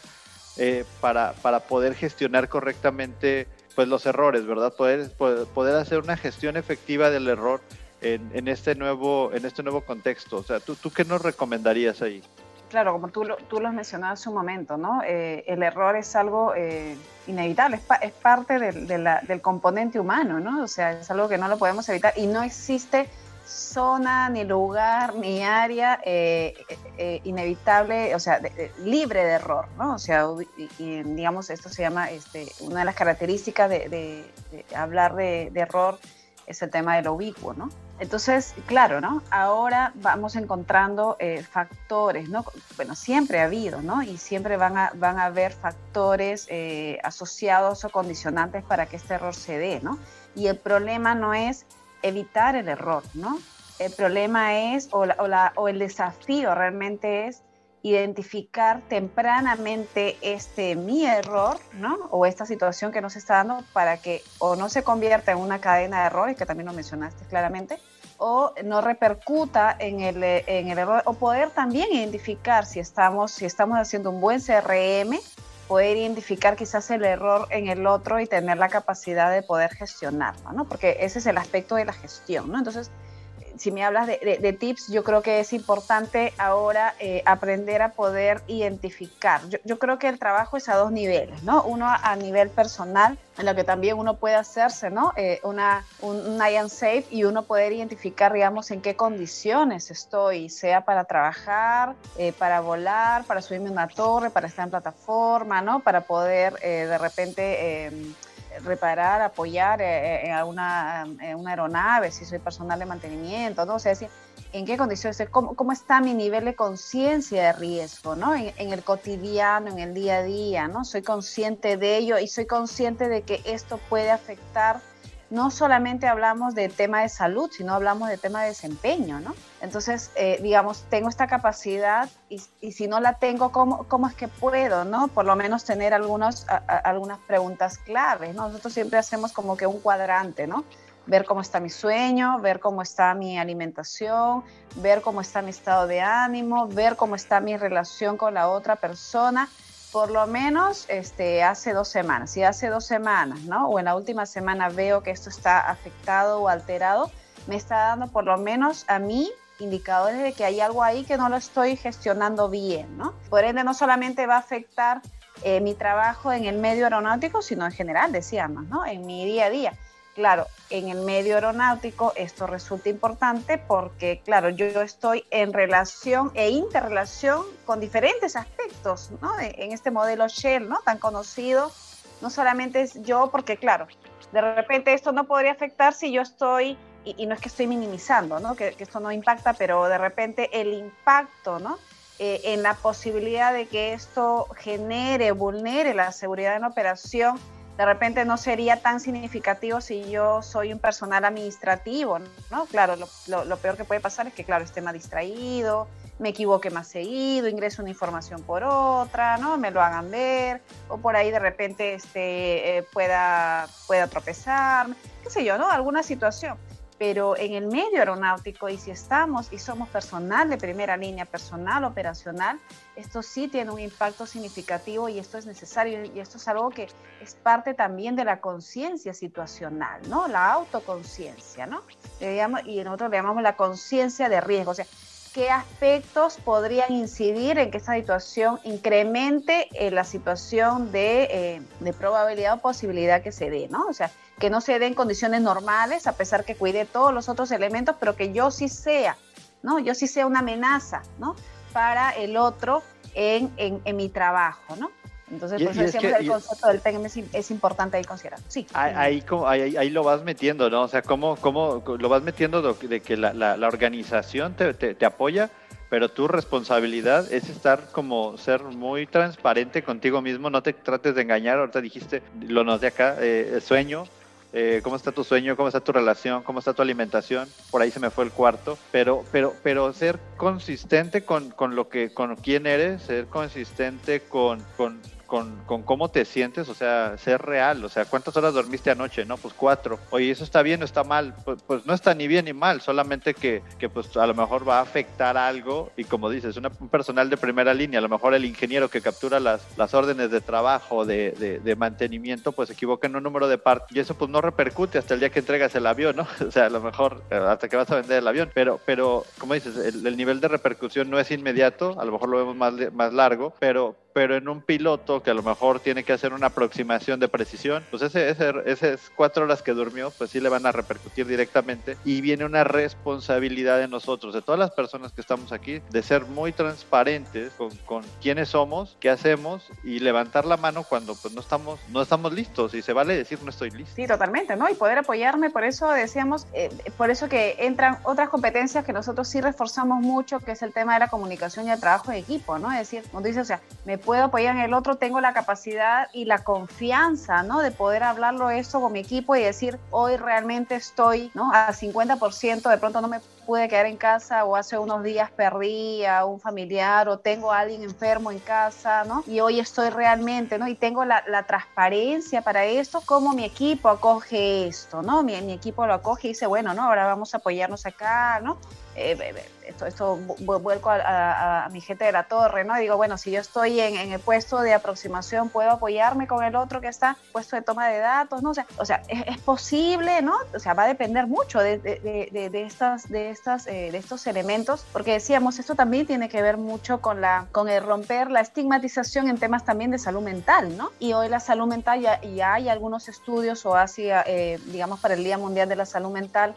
eh, para, para poder gestionar correctamente pues los errores, ¿verdad? Poder, poder hacer una gestión efectiva del error en, en, este nuevo en este nuevo contexto. O sea, ¿tú, tú qué nos recomendarías ahí? Claro, como tú, tú lo has mencionado hace un momento, ¿no? Eh, el error es algo eh, inevitable, es, es parte del, del componente humano, ¿no? O sea, es algo que no lo podemos evitar y no existe zona, ni lugar, ni área eh, eh, inevitable, o sea, libre de error, ¿no? O sea, y, digamos, esto se llama, este, una de las características de, hablar de, error es el tema de lo ubicuo, ¿no? Entonces, claro, ¿no? Ahora vamos encontrando eh, factores, ¿no? Bueno, siempre ha habido, ¿no? Y siempre van a, van a haber factores asociados o condicionantes para que este error se dé, ¿no? Y el problema no es evitar el error, ¿no? El problema es, o, o, el desafío realmente es identificar tempranamente este mi error, ¿no? O esta situación que nos está dando para que o no se convierta en una cadena de errores, que también lo mencionaste claramente, o no repercuta en el, en el error, o poder también identificar si estamos, si estamos haciendo un buen CRM, poder identificar quizás el error en el otro y tener la capacidad de poder gestionarlo, ¿no? Porque ese es el aspecto de la gestión, ¿no? Entonces, si me hablas de, tips, yo creo que es importante ahora eh, aprender a poder identificar. Yo, creo que el trabajo es a dos niveles, ¿no? Uno a, nivel personal, en lo que también uno puede hacerse, ¿no? Eh, una, un, un I safe y uno poder identificar, digamos, en qué condiciones estoy, sea para trabajar, eh, para volar, para subirme a una torre, para estar en plataforma, ¿no? Para poder de repente em, reparar, apoyar eh, eh, en una, una, aeronave, si soy personal de mantenimiento, ¿no? O sea, en qué condiciones, cómo, cómo está mi nivel de conciencia de riesgo, ¿no? En, el cotidiano, en el día a día, ¿no? Soy consciente de ello y soy consciente de que esto puede afectar no solamente hablamos de tema de salud, sino hablamos de tema de desempeño, ¿no? Entonces, eh, digamos, tengo esta capacidad y, si no la tengo, ¿cómo, ¿cómo, es que puedo, no? Por lo menos tener algunos, algunas preguntas claves, ¿no? Nosotros siempre hacemos como que un cuadrante, ¿no? Ver cómo está mi sueño, ver cómo está mi alimentación, ver cómo está mi estado de ánimo, ver cómo está mi relación con la otra persona por lo menos este, hace dos semanas. Si hace dos semanas, ¿no? O en la última semana veo que esto está afectado o alterado, me está dando por lo menos a mí indicadores de que hay algo ahí que no lo estoy gestionando bien, ¿no? Por ende, no solamente va a afectar eh, mi trabajo en el medio aeronáutico, sino en general, decíamos, ¿no? En mi día a día. Claro, en el medio aeronáutico esto resulta importante porque, claro, yo estoy en relación e interrelación con diferentes aspectos, ¿no? En este modelo Shell, ¿no? Tan conocido, no solamente es yo, porque, claro, de repente esto no podría afectar si yo estoy, y, no es que estoy minimizando, ¿no? Que, esto no impacta, pero de repente el impacto, ¿no? Eh, en la posibilidad de que esto genere, vulnere la seguridad en operación, de repente no sería tan significativo si yo soy un personal administrativo, ¿no? Claro, lo, peor que puede pasar es que, claro, esté más distraído, me equivoque más seguido, ingreso una información por otra, ¿no? Me lo hagan ver, o por ahí de repente este, eh, pueda, pueda tropezar, qué sé yo, ¿no? Alguna situación pero en el medio aeronáutico y si estamos y somos personal de primera línea, personal operacional, esto sí tiene un impacto significativo y esto es necesario y esto es algo que es parte también de la conciencia situacional, ¿no? La autoconciencia, ¿no? y nosotros le llamamos la conciencia de riesgo, o sea, qué aspectos podrían incidir en que esta situación incremente eh, la situación de, eh, de probabilidad o posibilidad que se dé, ¿no? O sea, que no se den condiciones normales, a pesar que cuide todos los otros elementos, pero que yo sí sea, ¿no? Yo sí sea una amenaza, ¿no? Para el otro en, en, mi trabajo, ¿no? Entonces, por eso decíamos el concepto del PEM es, importante ahí considerar. Sí. Ahí, ahí, ahí, lo vas metiendo, ¿no? O sea, ¿cómo, cómo lo vas metiendo de que la, la, la organización te, te, te apoya? pero tu responsabilidad es estar como ser muy transparente contigo mismo, no te trates de engañar, ahorita dijiste, lo noté acá, eh, sueño, eh, cómo está tu sueño, cómo está tu relación, cómo está tu alimentación, por ahí se me fue el cuarto, pero, pero, pero ser consistente con, con lo que, con quién eres, ser consistente con, con con, con, cómo te sientes, o sea, ser real, o sea, ¿cuántas horas dormiste anoche? No, pues cuatro. Oye, ¿eso está bien o está mal? Pues, no está ni bien ni mal, solamente que, que, pues a lo mejor va a afectar algo y como dices, una, un personal de primera línea, a lo mejor el ingeniero que captura las, las órdenes de trabajo, de, de, de mantenimiento, pues se equivoca en un número de partes y eso pues no repercute hasta el día que entregas el avión, ¿no? O sea, a lo mejor eh, hasta que vas a vender el avión, pero, pero como dices, el, el nivel de repercusión no es inmediato, a lo mejor lo vemos más, más largo, pero, pero en un piloto que a lo mejor tiene que hacer una aproximación de precisión, pues ese, ese, esas cuatro horas que durmió, pues sí le van a repercutir directamente y viene una responsabilidad de nosotros, de todas las personas que estamos aquí, de ser muy transparentes con, con quiénes somos, qué hacemos y levantar la mano cuando pues no estamos, no estamos listos y se vale decir no estoy listo. Sí, totalmente, ¿no? Y poder apoyarme, por eso decíamos, eh, por eso que entran otras competencias que nosotros sí reforzamos mucho, que es el tema de la comunicación y el trabajo de equipo, ¿no? Es decir, tú dices, o sea, me puedo apoyar en el otro, tengo la capacidad y la confianza, ¿no? De poder hablarlo esto con mi equipo y decir, hoy realmente estoy, ¿no? A 50%, de pronto no me pude quedar en casa o hace unos días perdí a un familiar o tengo a alguien enfermo en casa, ¿no? Y hoy estoy realmente, ¿no? Y tengo la, transparencia para esto, cómo mi equipo acoge esto, ¿no? Mi, mi equipo lo acoge y dice, bueno, ¿no? Ahora vamos a apoyarnos acá, ¿no? Eh, esto, esto vuelco a, mi gente de la torre, ¿no? Y digo, bueno, si yo estoy en, el puesto de aproximación, ¿puedo apoyarme con el otro que está puesto de toma de datos? ¿no? O sea, o sea es, posible, ¿no? O sea, va a depender mucho de, estas, de, estas, eh, de estos elementos, porque decíamos, esto también tiene que ver mucho con, la, con el romper la estigmatización en temas también de salud mental, ¿no? Y hoy la salud mental ya, hay algunos estudios, o así, eh, digamos, para el Día Mundial de la Salud Mental,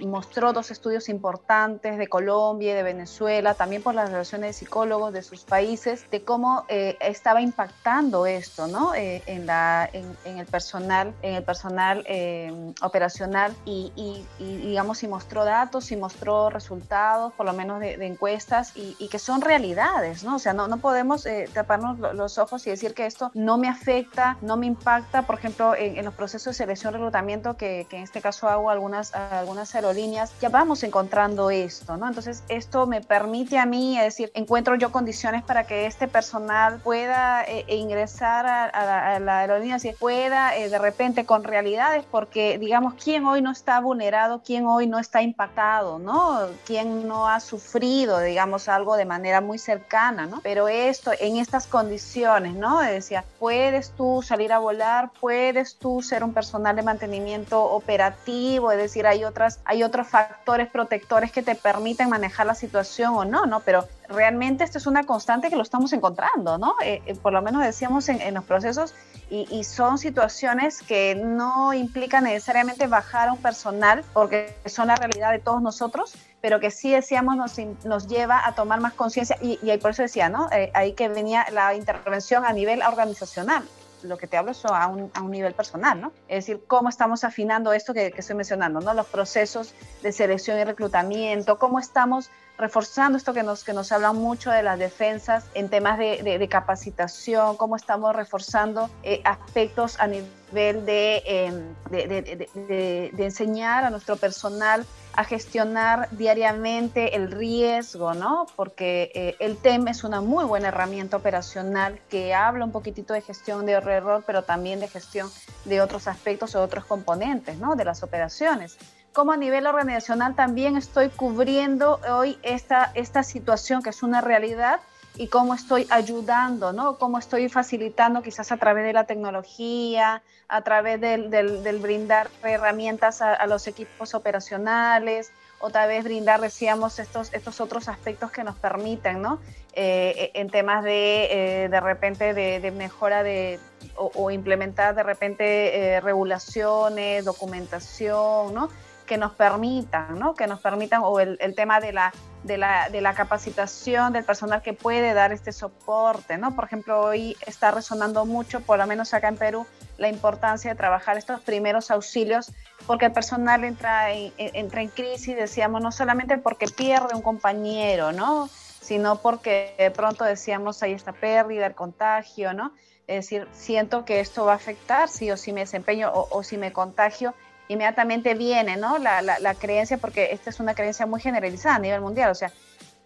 mostró dos estudios importantes de Colombia y de Venezuela, también por las relaciones de psicólogos de sus países, de cómo eh, estaba impactando esto, ¿no? Eh, en, la, en, el personal, en el personal eh, operacional y, y, digamos, y mostró datos y mostró resultados, por lo menos de, encuestas, y, y, que son realidades, ¿no? O sea, no, no podemos taparnos los ojos y decir que esto no me afecta, no me impacta, por ejemplo, en, los procesos de selección y reclutamiento, que, que, en este caso hago algunas, algunas aerolíneas, ya vamos encontrando esto, ¿no? Entonces, esto me permite a mí, es decir, encuentro yo condiciones para que este personal pueda eh, e ingresar a, la aerolínea, si pueda eh, de repente con realidades, porque digamos, ¿quién hoy no está vulnerado? ¿Quién hoy no está impactado? ¿No? ¿Quién no ha sufrido, digamos, algo de manera muy cercana, ¿no? Pero esto, en estas condiciones, ¿no? Decía, puedes tú salir a volar, puedes tú ser un personal de mantenimiento operativo, es decir, hay otras, hay otros factores protectores que te permiten manejar la situación o no, ¿no? Pero realmente esto es una constante que lo estamos encontrando, ¿no? Eh, eh, por lo menos decíamos en, los procesos y, son situaciones que no implican necesariamente bajar a un personal porque son la realidad de todos nosotros, pero que sí decíamos nos, nos lleva a tomar más conciencia y, y, por eso decía, ¿no? Eh, ahí que venía la intervención a nivel organizacional lo que te hablo es a un, a un, nivel personal, ¿no? Es decir, cómo estamos afinando esto que, estoy mencionando, ¿no? Los procesos de selección y reclutamiento, cómo estamos reforzando esto que nos, que nos habla mucho de las defensas en temas de, de, capacitación, cómo estamos reforzando eh, aspectos a nivel em, de, enseñar a nuestro personal a gestionar diariamente el riesgo, ¿no? Porque eh, el TEM es una muy buena herramienta operacional que habla un poquitito de gestión de error, pero también de gestión de otros aspectos o otros componentes, ¿no? De las operaciones cómo a nivel organizacional también estoy cubriendo hoy esta, esta situación que es una realidad y cómo estoy ayudando, ¿no? Cómo estoy facilitando quizás a través de la tecnología, a través del, del, brindar herramientas a, los equipos operacionales, otra vez brindar, decíamos, estos, estos otros aspectos que nos permiten, ¿no? Eh, en temas de, eh, de repente, de, mejora de, o, implementar de repente eh, regulaciones, documentación, ¿no? Que nos permitan, ¿no? Que nos permitan, o el, tema de la, de la, de, la, capacitación del personal que puede dar este soporte, ¿no? Por ejemplo, hoy está resonando mucho, por lo menos acá en Perú, la importancia de trabajar estos primeros auxilios, porque el personal entra en, entra en crisis, decíamos, no solamente porque pierde un compañero, ¿no? Sino porque de pronto decíamos, hay esta pérdida, el contagio, ¿no? Es decir, siento que esto va a afectar si o si me desempeño o si me contagio inmediatamente viene ¿no? la, la, creencia, porque esta es una creencia muy generalizada a nivel mundial, o sea,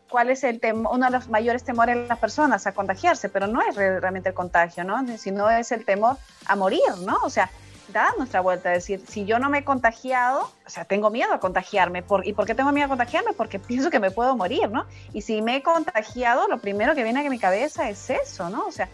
¿cuál es el uno de los mayores temores de las personas a contagiarse? Pero no es realmente el contagio, ¿no? Sino es el temor a morir, ¿no? O sea, da nuestra vuelta, a decir, si yo no me he contagiado, o sea, tengo miedo a contagiarme. ¿Por, ¿Y por qué tengo miedo a contagiarme? Porque pienso que me puedo morir, ¿no? Y si me he contagiado, lo primero que viene a mi cabeza es eso, ¿no? O sea,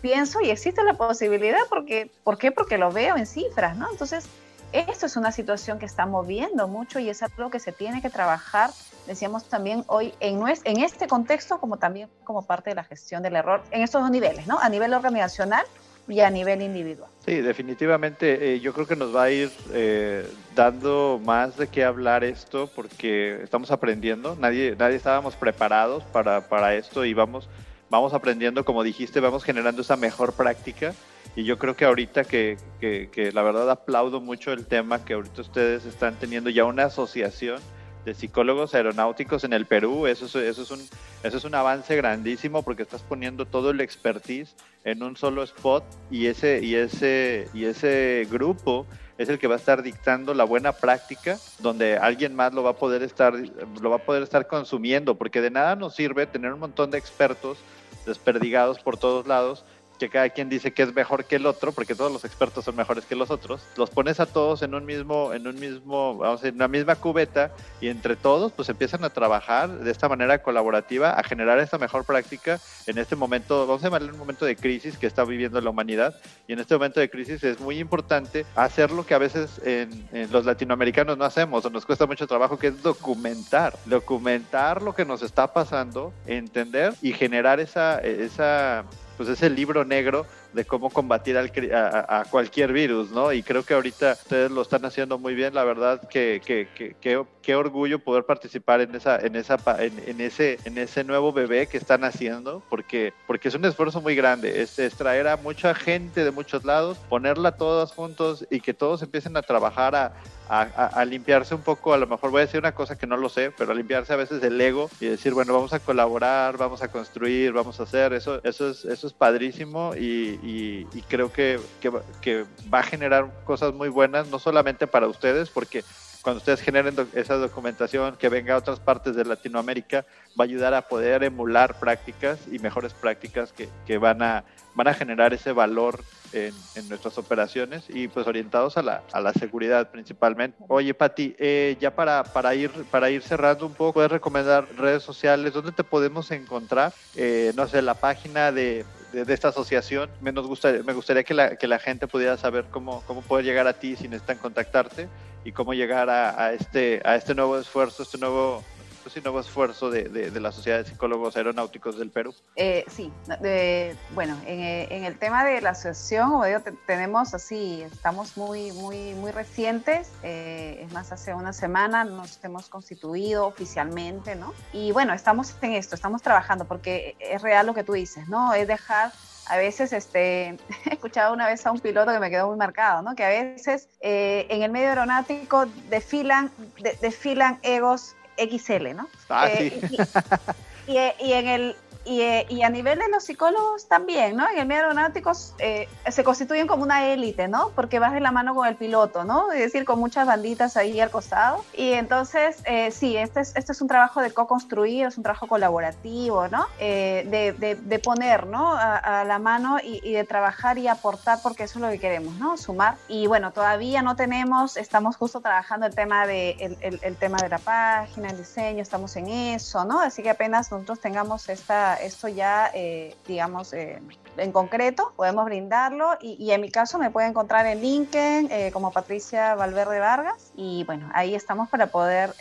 pienso y existe la posibilidad porque, ¿por qué? Porque lo veo en cifras, ¿no? Entonces, esto es una situación que está moviendo mucho y es algo que se tiene que trabajar, decíamos también hoy, en, en este contexto como también como parte de la gestión del error en estos dos niveles, ¿no? A nivel organizacional y a nivel individual. Sí, definitivamente. Eh, yo creo que nos va a ir eh, dando más de qué hablar esto porque estamos aprendiendo. Nadie, nadie estábamos preparados para, para esto y vamos, vamos aprendiendo, como dijiste, vamos generando esa mejor práctica. Y yo creo que ahorita que, que, la verdad aplaudo mucho el tema que ahorita ustedes están teniendo ya una asociación de psicólogos aeronáuticos en el Perú. Eso es, eso, es un, eso es un avance grandísimo porque estás poniendo todo el expertise en un solo spot y ese, y ese, y ese grupo es el que va a estar dictando la buena práctica donde alguien más lo va a poder estar lo va a poder estar consumiendo porque de nada nos sirve tener un montón de expertos desperdigados por todos lados que cada quien dice que es mejor que el otro, porque todos los expertos son mejores que los otros, los pones a todos en un mismo, en un mismo, vamos a en una misma cubeta y entre todos pues empiezan a trabajar de esta manera colaborativa a generar esta mejor práctica en este momento, vamos a llamarle un momento de crisis que está viviendo la humanidad y en este momento de crisis es muy importante hacer lo que a veces en, en los latinoamericanos no hacemos o nos cuesta mucho trabajo, que es documentar, documentar lo que nos está pasando, entender y generar esa, esa pues es el libro negro de cómo combatir a, cualquier virus, ¿no? Y creo que ahorita ustedes lo están haciendo muy bien, la verdad que, que, qué orgullo poder participar en esa, en esa, en, ese, en ese nuevo bebé que están haciendo, porque, porque es un esfuerzo muy grande, es, es traer a mucha gente de muchos lados, ponerla todas juntos y que todos empiecen a trabajar a, a, limpiarse un poco, a lo mejor voy a decir una cosa que no lo sé, pero a limpiarse a veces el ego y decir, bueno, vamos a colaborar, vamos a construir, vamos a hacer, eso, eso, es, eso es padrísimo y, y, creo que, que, que va a generar cosas muy buenas, no solamente para ustedes, porque cuando ustedes generen esa documentación que venga a otras partes de Latinoamérica, va a ayudar a poder emular prácticas y mejores prácticas que, van, a, generar ese valor en, nuestras operaciones y pues orientados a la, seguridad principalmente. Oye, Pati, eh, ya para, para, ir, para ir cerrando un poco, ¿puedes recomendar redes sociales? ¿Dónde te podemos encontrar? Eh, no sé, la página de, de, esta asociación. Me, nos gustaría, me gustaría que la, que la gente pudiera saber cómo, cómo poder llegar a ti si necesitan contactarte y cómo llegar a, a este, a este nuevo esfuerzo, este nuevo y nuevo esfuerzo de, de, la Sociedad de Psicólogos Aeronáuticos del Perú? Eh, sí, bueno, en, en, el tema de la asociación, tenemos así, estamos muy, muy, muy recientes, eh, es más, hace una semana nos hemos constituido oficialmente, ¿no? Y bueno, estamos en esto, estamos trabajando, porque es real lo que tú dices, ¿no? Es dejar a veces este, he escuchado una vez a un piloto que me quedó muy marcado, ¿no? que a veces eh, en el medio aeronáutico desfilan, desfilan egos XL, ¿no? Ah, eh, y, y, en el, eh, y, a nivel de los psicólogos también, ¿no? En el medio aeronáutico eh, se constituyen como una élite, ¿no? Porque vas de la mano con el piloto, ¿no? Es decir, con muchas banditas ahí al costado. Y entonces, eh, sí, este es, este es un trabajo de co-construir, es un trabajo colaborativo, ¿no? de, de, poner, ¿no? A, la mano y, de trabajar y aportar, porque eso es lo que queremos, ¿no? Sumar. Y bueno, todavía no tenemos, estamos justo trabajando el tema de, el, el tema de la página, el diseño, estamos en eso, ¿no? Así que apenas nosotros tengamos esta esto ya, eh, digamos, eh, en concreto, podemos brindarlo. Y, en mi caso me puede encontrar en LinkedIn eh, como Patricia Valverde Vargas. Y bueno, ahí estamos para poder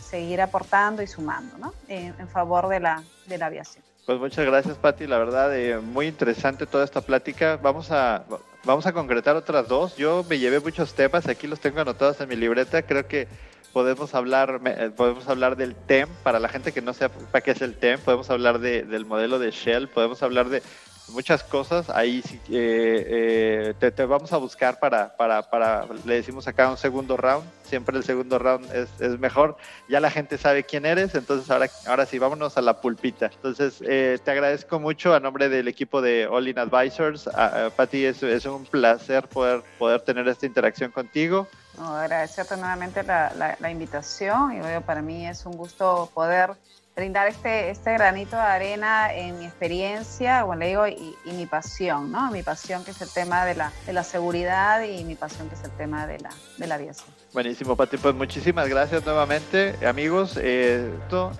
seguir aportando y sumando ¿no? en, favor de la, de la aviación. Pues muchas gracias, Patti. La verdad, muy interesante toda esta plática. Vamos a, vamos a concretar otras dos. Yo me llevé muchos temas, aquí los tengo anotados en mi libreta. Creo que podemos hablar, eh, podemos hablar del TEM, para la gente que no sepa qué es el TEM, podemos hablar de, del modelo de Shell, podemos hablar de muchas cosas. Ahí eh, eh, te, vamos a buscar para, para, para, le decimos acá un segundo round. Siempre el segundo round es, es mejor. Ya la gente sabe quién eres, entonces ahora, ahora sí, vámonos a la pulpita. Entonces, te agradezco mucho a nombre del equipo de All In Advisors. A, Pati, es, es un placer poder, poder tener esta interacción contigo. No, agradecerte nuevamente la, la, invitación y para mí es un gusto poder brindar este, este granito de arena en mi experiencia, bueno, le digo, y, mi pasión, ¿no? Mi pasión que es el tema de la, de la seguridad y mi pasión que es el tema de la, de la aviación. Buenísimo, Pati. Pues muchísimas gracias nuevamente, amigos. Eh,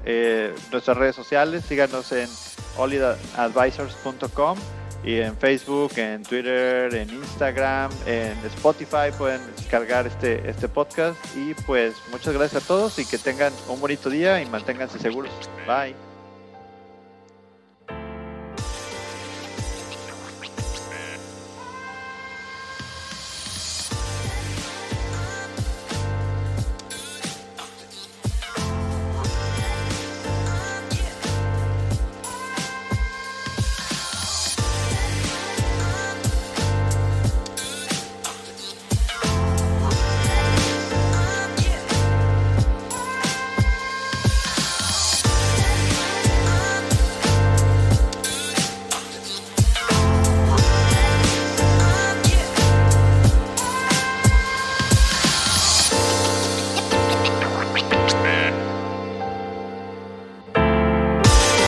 eh, nuestras redes sociales, síganos en olidadvisors.com y en Facebook, en Twitter, en Instagram, en Spotify pueden descargar este, este podcast y pues muchas gracias a todos y que tengan un bonito día y manténganse seguros. Bye.